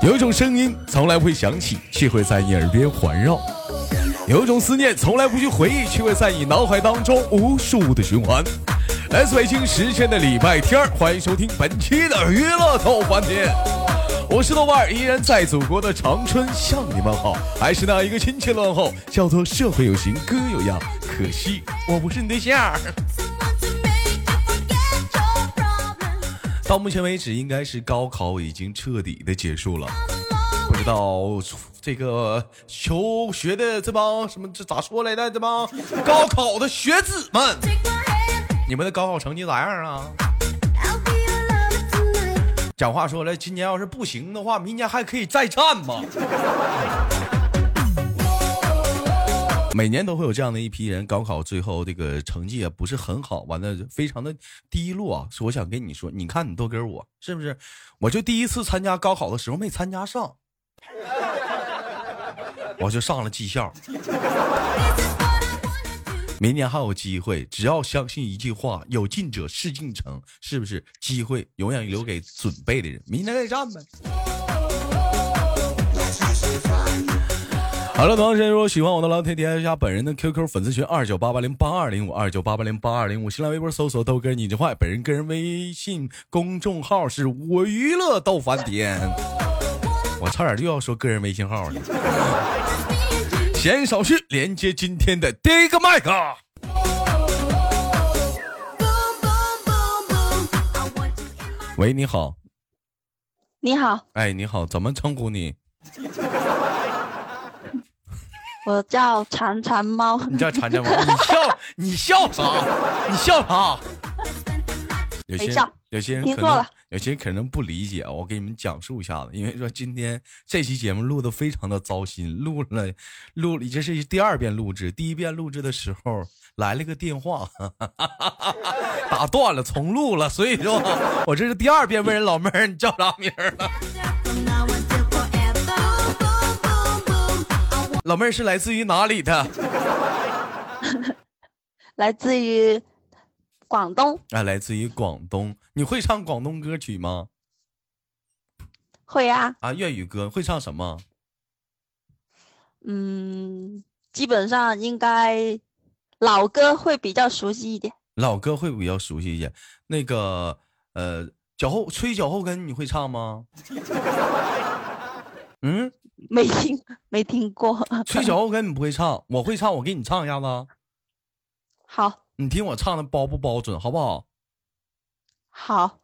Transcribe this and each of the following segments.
有一种声音从来不会响起，却会在你耳边环绕；有一种思念从来不去回忆，却会在你脑海当中无数的循环。来自北京时间的礼拜天欢迎收听本期的娱乐逗翻天，我是豆瓣依然在祖国的长春向你们好，还是那一个亲切问候，叫做社会有型哥有样，可惜我不是你对象。到目前为止，应该是高考已经彻底的结束了。不知道这个求学的这帮什么这咋说来的？这帮高考的学子们，你们的高考成绩咋样啊？讲话说了，今年要是不行的话，明年还可以再战吗？每年都会有这样的一批人，高考最后这个成绩也不是很好，完了非常的低落啊。我想跟你说，你看你都跟我是不是？我就第一次参加高考的时候没参加上，我就上了技校。明年还有机会，只要相信一句话：有进者事竟成，是不是？机会永远留给准备的人，明年再战呗。好了，同时如果喜欢我的老铁，点一下本人的 QQ 粉丝群二九八八零八二零五二九八八零八二零五，新浪微博搜索豆哥你真坏，本人个人微信公众号是我娱乐豆翻天，我差点又要说个人微信号了。闲言少叙，连接今天的第一个麦克。喂，你好。你好。哎，你好，怎么称呼你？我叫馋馋猫。你叫馋馋猫？你笑？你笑啥？你笑啥？有些有些人可能有些人可能不理解，我给你们讲述一下子。因为说今天这期节目录的非常的糟心，录了录了，这是第二遍录制。第一遍录制的时候来了个电话，哈哈哈打断了，重录了。所以说，我这是第二遍问人老妹儿，你叫啥名儿了？老妹儿是来自于哪里的？来自于广东。啊，来自于广东。你会唱广东歌曲吗？会呀。啊，粤语歌会唱什么？嗯，基本上应该老歌会比较熟悉一点。老歌会比较熟悉一点。那个呃，脚后吹脚后跟你会唱吗？嗯。没听没听过，吹小欧根你不会唱，我会唱，我给你唱一下子。好，你听我唱的包不包准，好不好？好。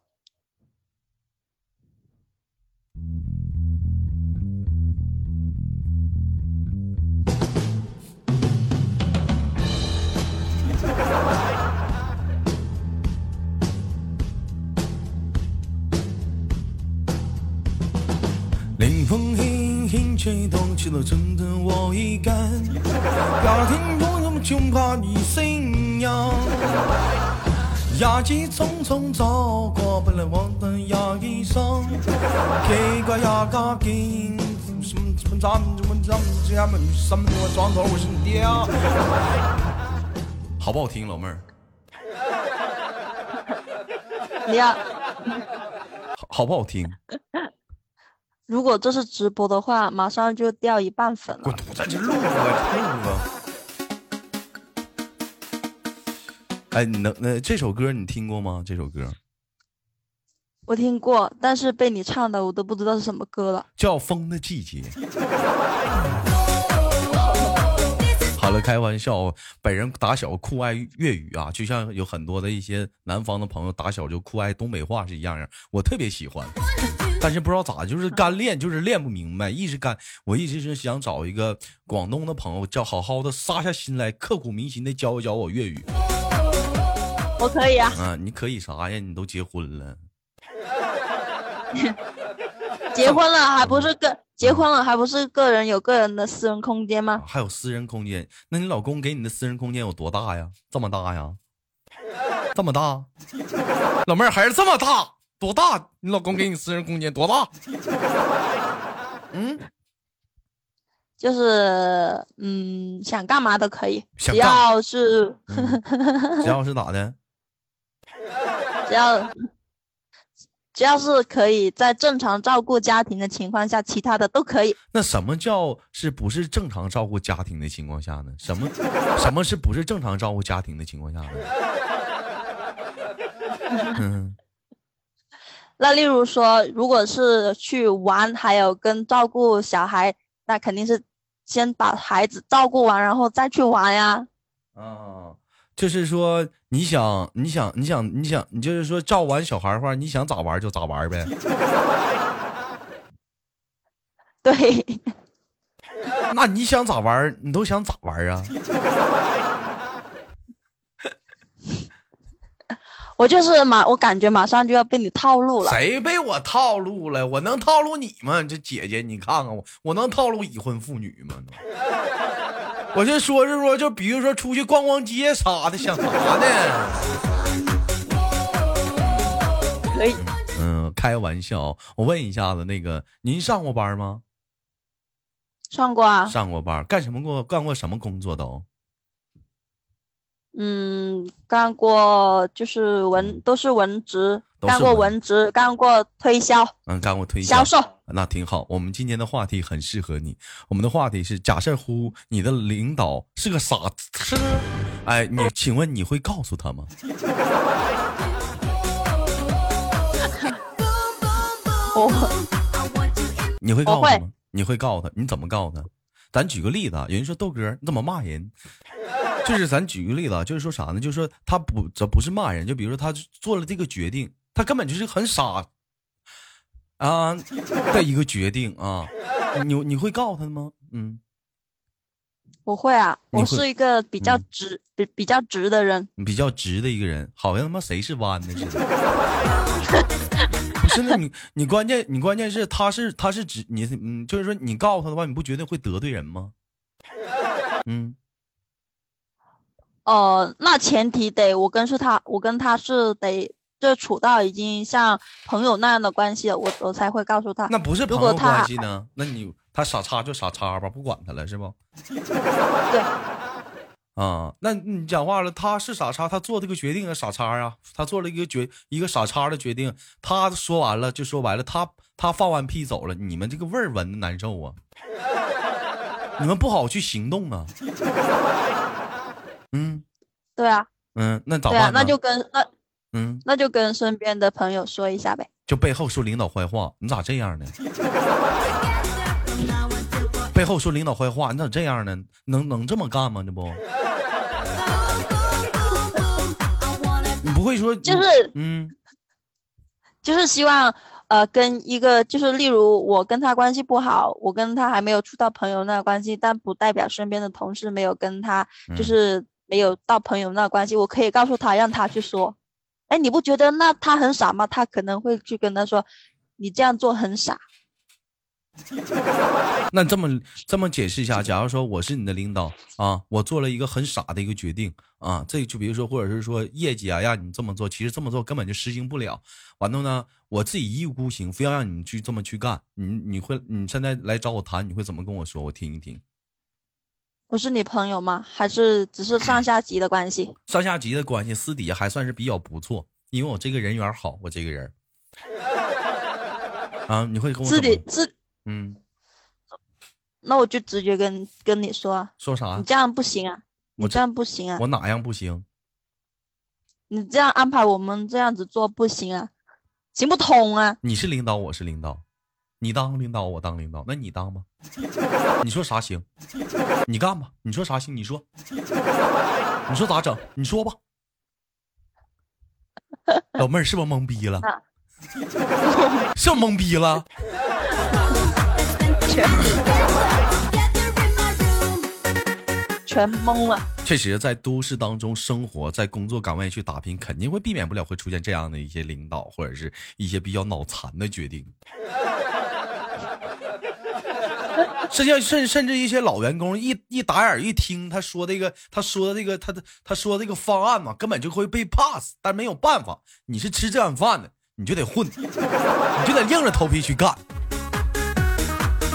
林风吹动起了阵阵我一感，家庭中有穷怕你信仰。牙疾匆匆走过，本来我的牙医生，给个牙膏给什么什么咱们咱们家们什么我装头我是你爹啊？好不好听，老妹儿？你要好好不好听？如果这是直播的话，马上就掉一半粉了。滚犊子，这录啊录啊！哎，你能那这首歌你听过吗？这首歌我听过，但是被你唱的我都不知道是什么歌了。叫《风的季节》。好了，开玩笑，本人打小酷爱粤语啊，就像有很多的一些南方的朋友打小就酷爱东北话是一样样，我特别喜欢。但是不知道咋，就是干练，就是练不明白，一直干。我一直是想找一个广东的朋友，叫好好的杀下心来，刻骨铭心的教一教我粤语。我可以啊。啊，你可以啥呀？你都结婚了。结婚了还不是个结婚了还不是个人有个人的私人空间吗？还有私人空间？那你老公给你的私人空间有多大呀？这么大呀？这么大？老妹儿还是这么大？多大？你老公给你私人空间多大？嗯，就是嗯，想干嘛都可以，只要是，只要是 咋的？只要只要是可以在正常照顾家庭的情况下，其他的都可以。那什么叫是不是正常照顾家庭的情况下呢？什么 什么是不是正常照顾家庭的情况下呢？嗯，那例如说，如果是去玩，还有跟照顾小孩，那肯定是先把孩子照顾完，然后再去玩呀。啊，就是说，你想，你想，你想，你想，你就是说，照完小孩的话，你想咋玩就咋玩呗。对。那你想咋玩，你都想咋玩啊？我就是马，我感觉马上就要被你套路了。谁被我套路了？我能套路你吗？这姐姐，你看看我，我能套路已婚妇女吗？我就说是说，就比如说出去逛逛街啥的，想啥呢？可以。嗯，开玩笑。我问一下子，那个您上过班吗？上过啊。上过班，干什么过？干过什么工作都？嗯，干过就是文都是文职，干过文职，干过推销，嗯，干过推销销售，那挺好。我们今天的话题很适合你，我们的话题是：假设乎你的领导是个傻子，哎，你请问你会告诉他吗？我，你会告诉他吗？你会告诉他？你怎么告诉他？咱举个例子啊，有人说豆哥你怎么骂人？就是咱举个例子，就是说啥呢？就是说他不，这不是骂人。就比如说他做了这个决定，他根本就是很傻啊的一个决定啊。你你会告诉他吗？嗯，我会啊。我是一个比较直、比比较直的人。比较直的一个人，好像他妈谁是弯的似的。不是，那你你关键你关键是他是他是直你嗯，就是说你告诉他的话，你不觉得会得罪人吗？嗯。哦，那前提得我跟是他，我跟他是得就处到已经像朋友那样的关系了，我我才会告诉他。那不是朋友关系呢？那你他傻叉就傻叉吧，不管他了是不？对。啊，那你讲话了，他是傻叉，他做这个决定啊，傻叉啊，他做了一个决一个傻叉的决定，他说完了就说完了，他他放完屁走了，你们这个味儿闻的难受啊，你们不好去行动啊。嗯，对啊，嗯，那咋办？那就跟那，嗯，那就跟身边的朋友说一下呗。就背后说领导坏话，你咋这样呢？背后说领导坏话，你咋这样呢？能能这么干吗？这不，你不会说就是嗯，就是希望呃跟一个就是例如我跟他关系不好，我跟他还没有处到朋友那关系，但不代表身边的同事没有跟他就是。没有到朋友那关系，我可以告诉他，让他去说。哎，你不觉得那他很傻吗？他可能会去跟他说，你这样做很傻。那这么这么解释一下，假如说我是你的领导啊，我做了一个很傻的一个决定啊，这就比如说，或者是说业绩啊，让你这么做，其实这么做根本就实行不了。完了呢，我自己一意孤行，非要让你去这么去干，你你会你现在来找我谈，你会怎么跟我说？我听一听。我是你朋友吗？还是只是上下级的关系？上下级的关系，私底下还算是比较不错，因为我这个人缘好，我这个人。啊，你会跟我私底私嗯，那我就直接跟跟你说，说啥？你这样不行啊！我这样不行啊！我哪样不行？你这样安排我们这样子做不行啊，行不通啊！你是领导，我是领导。你当领导，我当领导，那你当吧。你说啥行？你干吧。你说啥行？你说。你说咋整？你说吧。老妹儿是不是懵逼了？是懵逼了？全全懵了。确实，在都市当中生活，在工作岗位去打拼，肯定会避免不了会出现这样的一些领导或者是一些比较脑残的决定。实际上，甚甚至一些老员工一一打眼一听他说这个，他说这个，他的他说这个方案嘛，根本就会被 pass。但没有办法，你是吃这碗饭的，你就得混，你就得硬着头皮去干。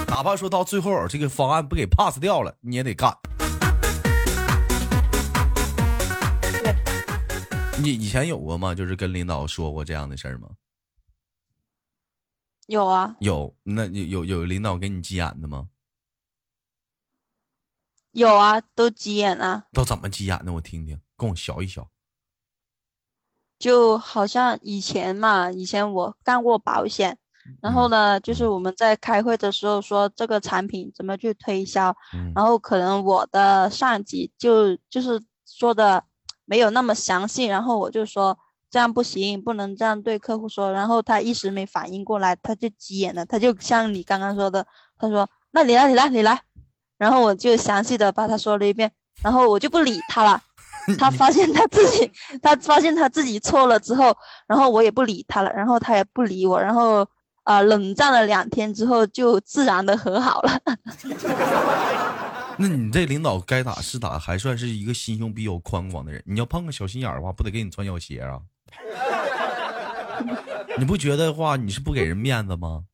哪怕说到最后，这个方案不给 pass 掉了，你也得干。你以前有过吗？就是跟领导说过这样的事儿吗？有啊，有，那有有有领导给你急眼的吗？有啊，都急眼啊。都怎么急眼的？我听听，跟我学一学。就好像以前嘛，以前我干过保险，然后呢，就是我们在开会的时候说这个产品怎么去推销，然后可能我的上级就就是说的没有那么详细，然后我就说这样不行，不能这样对客户说，然后他一时没反应过来，他就急眼了，他就像你刚刚说的，他说那你来，你来，你来，然后我就详细的把他说了一遍，然后我就不理他了。他发现他自己，他发现他自己错了之后，然后我也不理他了，然后他也不理我，然后啊，冷战了两天之后，就自然的和好了。那你这领导该打是打，还算是一个心胸比较宽广的人。你要碰个小心眼儿的话，不得给你穿小鞋啊？你不觉得话，你是不给人面子吗？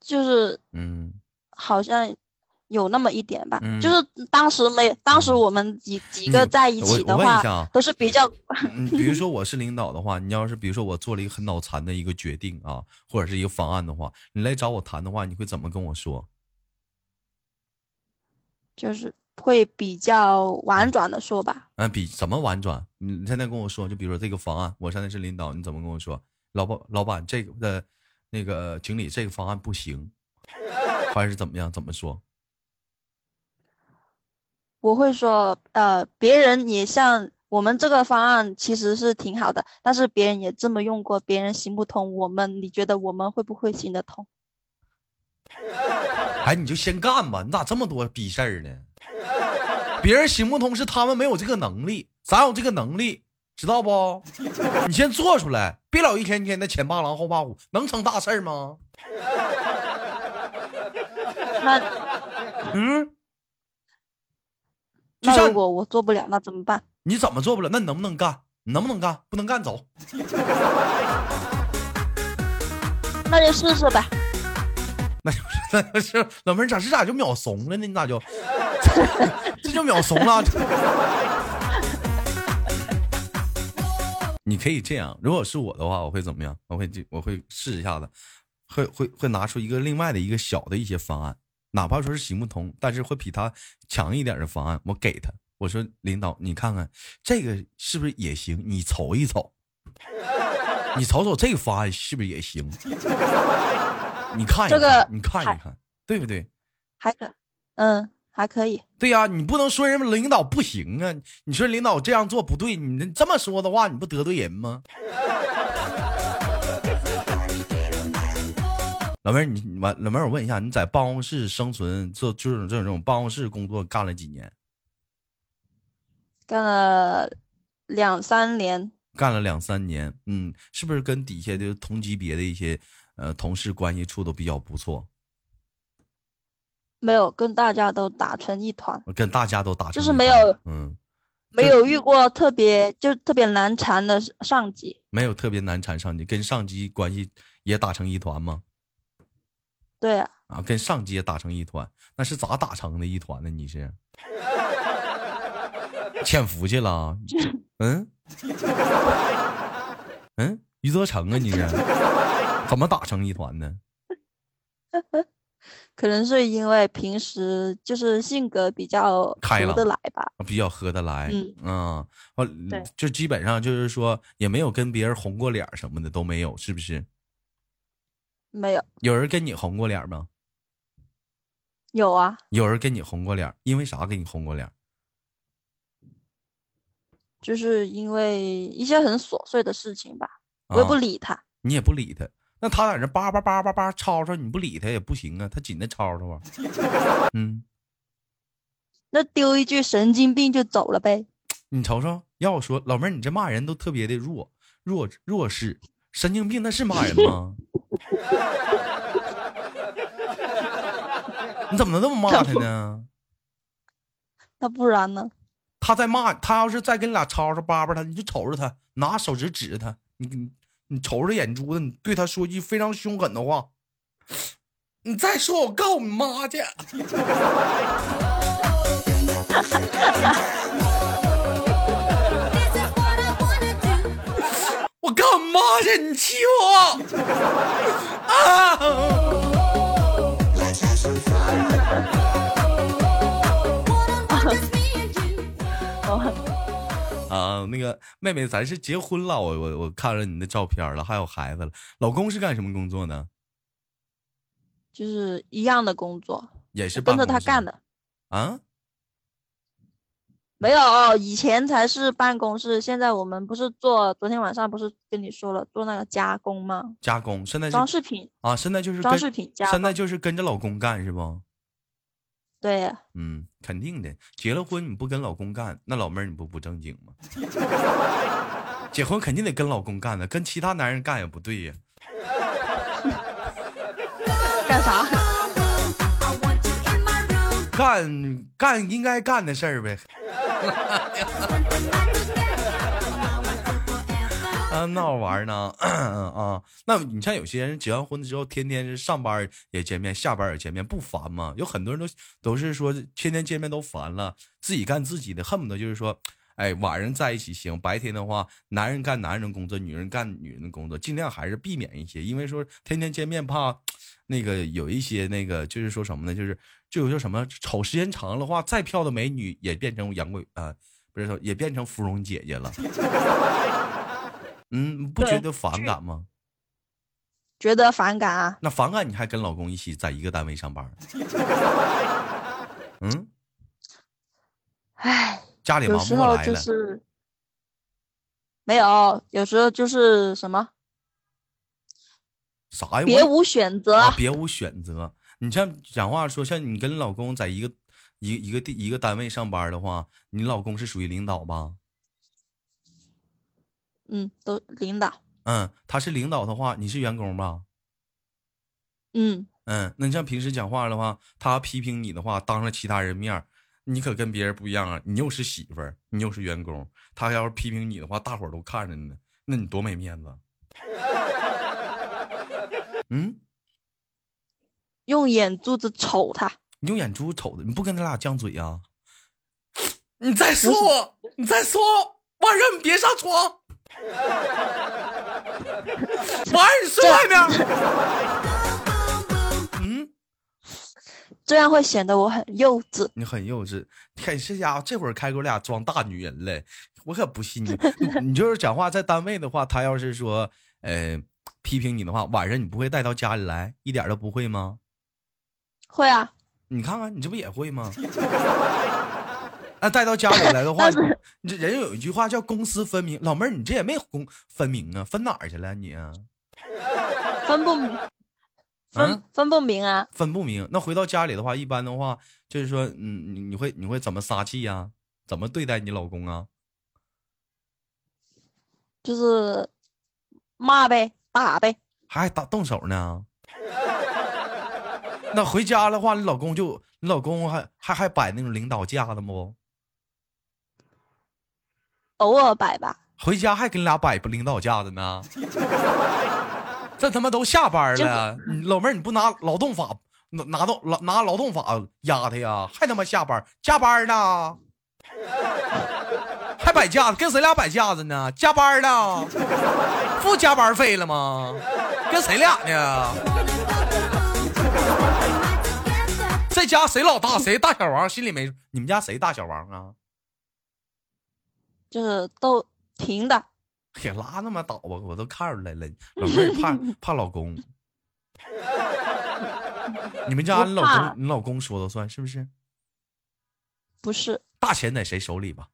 就是，嗯，好像。有那么一点吧，就是当时没，当时我们几几个在一起的话，都是比较。比如说我是领导的话，你要是比如说我做了一个很脑残的一个决定啊，或者是一个方案的话，你来找我谈的话，你会怎么跟我说？就是会比较婉转的说吧。嗯，比怎么婉转？你现在跟我说，就比如说这个方案，我现在是领导，你怎么跟我说？老板，老板，这个的，那个经理，这个方案不行，还是怎么样？怎么说？我会说，呃，别人也像我们这个方案其实是挺好的，但是别人也这么用过，别人行不通，我们你觉得我们会不会行得通？哎，你就先干吧，你咋这么多逼事儿呢？别人行不通是他们没有这个能力，咱有这个能力，知道不？你先做出来，别老一天天的前怕狼后怕虎，能成大事吗？那，嗯。那如果我做不了，那怎么办？你怎么做不了？那你能不能干？你能不能干？不能干，走。那就试试呗。那就是那是老妹儿咋这咋就秒怂了呢？你咋就这就秒怂了？你可以这样，如果是我的话，我会怎么样？我会我会试一下子，会会会拿出一个另外的一个小的一些方案。哪怕说是行不通，但是会比他强一点的方案，我给他。我说领导，你看看这个是不是也行？你瞅一瞅，你瞅瞅这个方案是不是也行？你看一看，你看一看，对不对？还可，嗯，还可以。对呀，你不能说人领导不行啊！你说领导这样做不对，你这么说的话，你不得罪人吗？老妹儿，你完老妹儿，我问一下，你在办公室生存做就是这种这种办公室工作干了几年？干了两三年。干了两三年，嗯，是不是跟底下的同级别的一些呃同事关系处的比较不错？没有，跟大家都打成一团。跟大家都打成就是没有，嗯，没有遇过特别就特别难缠的上级。没有特别难缠上级，跟上级关系也打成一团吗？对啊，跟上级也打成一团，那是咋打成的一团呢？你是潜伏去了？嗯 嗯，余则成啊，你是 怎么打成一团呢？可能是因为平时就是性格比较合得来吧，比较合得来。嗯嗯，就基本上就是说也没有跟别人红过脸什么的都没有，是不是？没有，有人跟你红过脸吗？有啊，有人跟你红过脸，因为啥给你红过脸？就是因为一些很琐碎的事情吧，我也不理他。你也不理他，那他在那叭叭叭叭叭吵吵，你不理他也不行啊，他紧着吵吵啊。嗯，那丢一句神经病就走了呗。你瞅瞅，要我说，老妹儿，你这骂人都特别的弱弱弱势，神经病那是骂人吗？你怎么能这么骂他呢？那不然呢？他在骂他，要是再跟你俩吵吵叭叭他，你就瞅着他，拿手指指着他，你你瞅着眼珠子，你对他说句非常凶狠的话。你再说，我告你妈去！我告你妈去，你气我啊！啊，那个妹妹，咱是结婚了，我我我看了你的照片了，还有孩子了。老公是干什么工作呢？就是一样的工作，也是跟着他干的。啊？没有，以前才是办公室，现在我们不是做，昨天晚上不是跟你说了做那个加工吗？加工，现在装饰品啊，现在就是装饰品加，现在就是跟着老公干是不？对，嗯，肯定的。结了婚你不跟老公干，那老妹儿你不不正经吗？结婚肯定得跟老公干的，跟其他男人干也不对呀。干啥？干干应该干的事儿呗。啊，闹玩呢？啊，那你像有些人结完婚之后，天天上班也见面，下班也见面，不烦吗？有很多人都都是说天天见面都烦了，自己干自己的，恨不得就是说，哎，晚上在一起行，白天的话，男人干男人的工作，女人干女人的工作，尽量还是避免一些，因为说天天见面怕 那个有一些那个就是说什么呢？就是就有叫什么瞅时间长了的话，再漂的美女也变成杨贵啊，不是说也变成芙蓉姐姐了。嗯，不觉得反感吗？觉得反感啊？那反感你还跟老公一起在一个单位上班？嗯，唉，家里忙不过来了。没有，有时候就是什么？啥呀？别无选择。别无选择。你像讲话说，像你跟老公在一个一一个地一个单位上班的话，你老公是属于领导吧？嗯，都领导。嗯，他是领导的话，你是员工吧？嗯嗯，那你像平时讲话的话，他批评你的话，当着其他人面，你可跟别人不一样啊！你又是媳妇儿，你又是员工，他要是批评你的话，大伙儿都看着呢，那你多没面子。嗯，用眼珠子瞅他，你用眼珠子瞅他，你不跟他俩犟嘴啊？你再说我，你再说，晚上你别上床。晚上睡外面。嗯，这样会显得我很幼稚。你很幼稚，看这家伙这会儿开给我俩装大女人了，我可不信 你。你就是讲话在单位的话，他要是说呃批评你的话，晚上你不会带到家里来，一点都不会吗？会啊。你看看，你这不也会吗？那带到家里来的话，你这人有一句话叫公私分明。老妹儿，你这也没公分明啊，分哪儿去了你？分不明，分分不明啊，分不明。那回到家里的话，一般的话就是说，嗯，你你会你会怎么撒气呀？怎么对待你老公啊？就是骂呗，打呗，还打动手呢？那回家的话，你老公就你老公还还还摆那种领导架子不？偶尔摆吧，回家还跟俩摆不领导架子呢。这他妈都下班了，老妹儿你不拿劳动法拿拿到拿拿劳动法压他呀？还他妈下班加班呢？还摆架子跟谁俩摆架子呢？加班呢？付加班费了吗？跟谁俩呢？这家谁老大？谁大小王？心里没你们家谁大小王啊？就是都停的，也拉那么倒吧，我都看出来了。老妹儿怕 怕老公，你们家你老公你老公说了算是不是？不是，大钱在谁手里吧？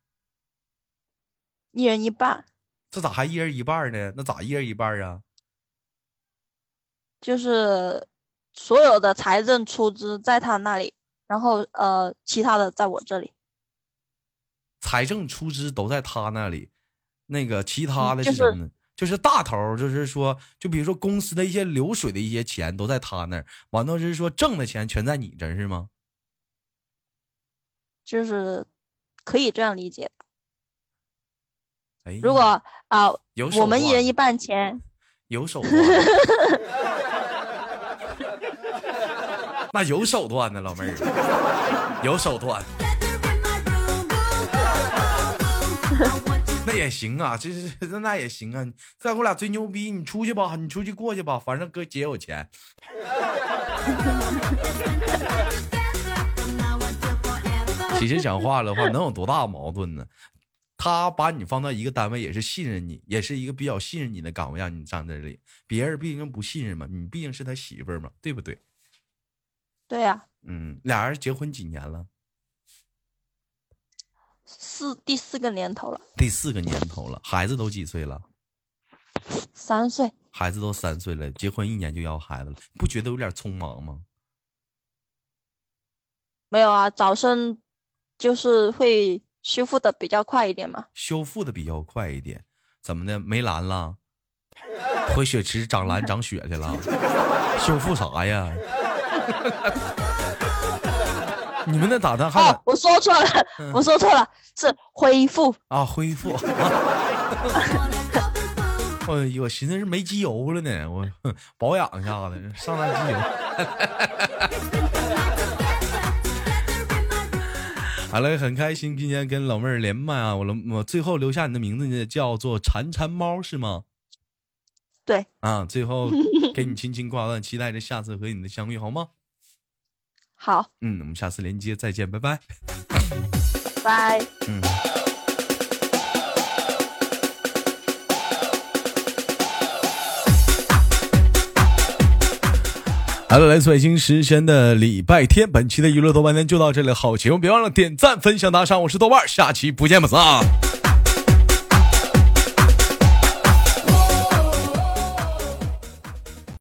一人一半。这咋还一人一半呢？那咋一人一半啊？就是所有的财政出资在他那里，然后呃，其他的在我这里。财政出资都在他那里，那个其他的是什么呢？就是大头，就是说，就比如说公司的一些流水的一些钱都在他那儿，完了是说挣的钱全在你这儿是吗？就是可以这样理解。哎，如果啊，有我们一人一半钱，有手段，那有手段呢，老妹儿，有手段。那也行啊，这是那那也行啊。再给我俩吹牛逼，你出去吧，你出去过去吧，反正哥姐有钱。其实讲话的话，能有多大矛盾呢？他把你放到一个单位，也是信任你，也是一个比较信任你的岗位，让你站在这里。别人毕竟不信任嘛，你毕竟是他媳妇儿嘛，对不对？对呀。嗯，俩人结婚几年了？四第四个年头了。第四个年头了，孩子都几岁了？三岁。孩子都三岁了，结婚一年就要孩子了，不觉得有点匆忙吗？没有啊，早生就是会。修复的比较快一点嘛？修复的比较快一点，怎么的？没蓝了？回血池长蓝长血去了？修复啥呀？你们那打的？还我说错了，我说错了，是恢复啊，恢复。哎呦，我寻思是没机油了呢，我 保养一下子，上来机油。好了，很开心今天跟老妹儿连麦啊！我我最后留下你的名字叫做馋馋猫是吗？对啊，最后给你轻轻挂断，期待着下次和你的相遇，好吗？好，嗯，我们下次连接再见，拜拜。拜。嗯。好了，来自北京时间的礼拜天，本期的娱乐豆瓣天就到这里，好节目别忘了点赞、分享、打赏，我是豆瓣，下期不见不散。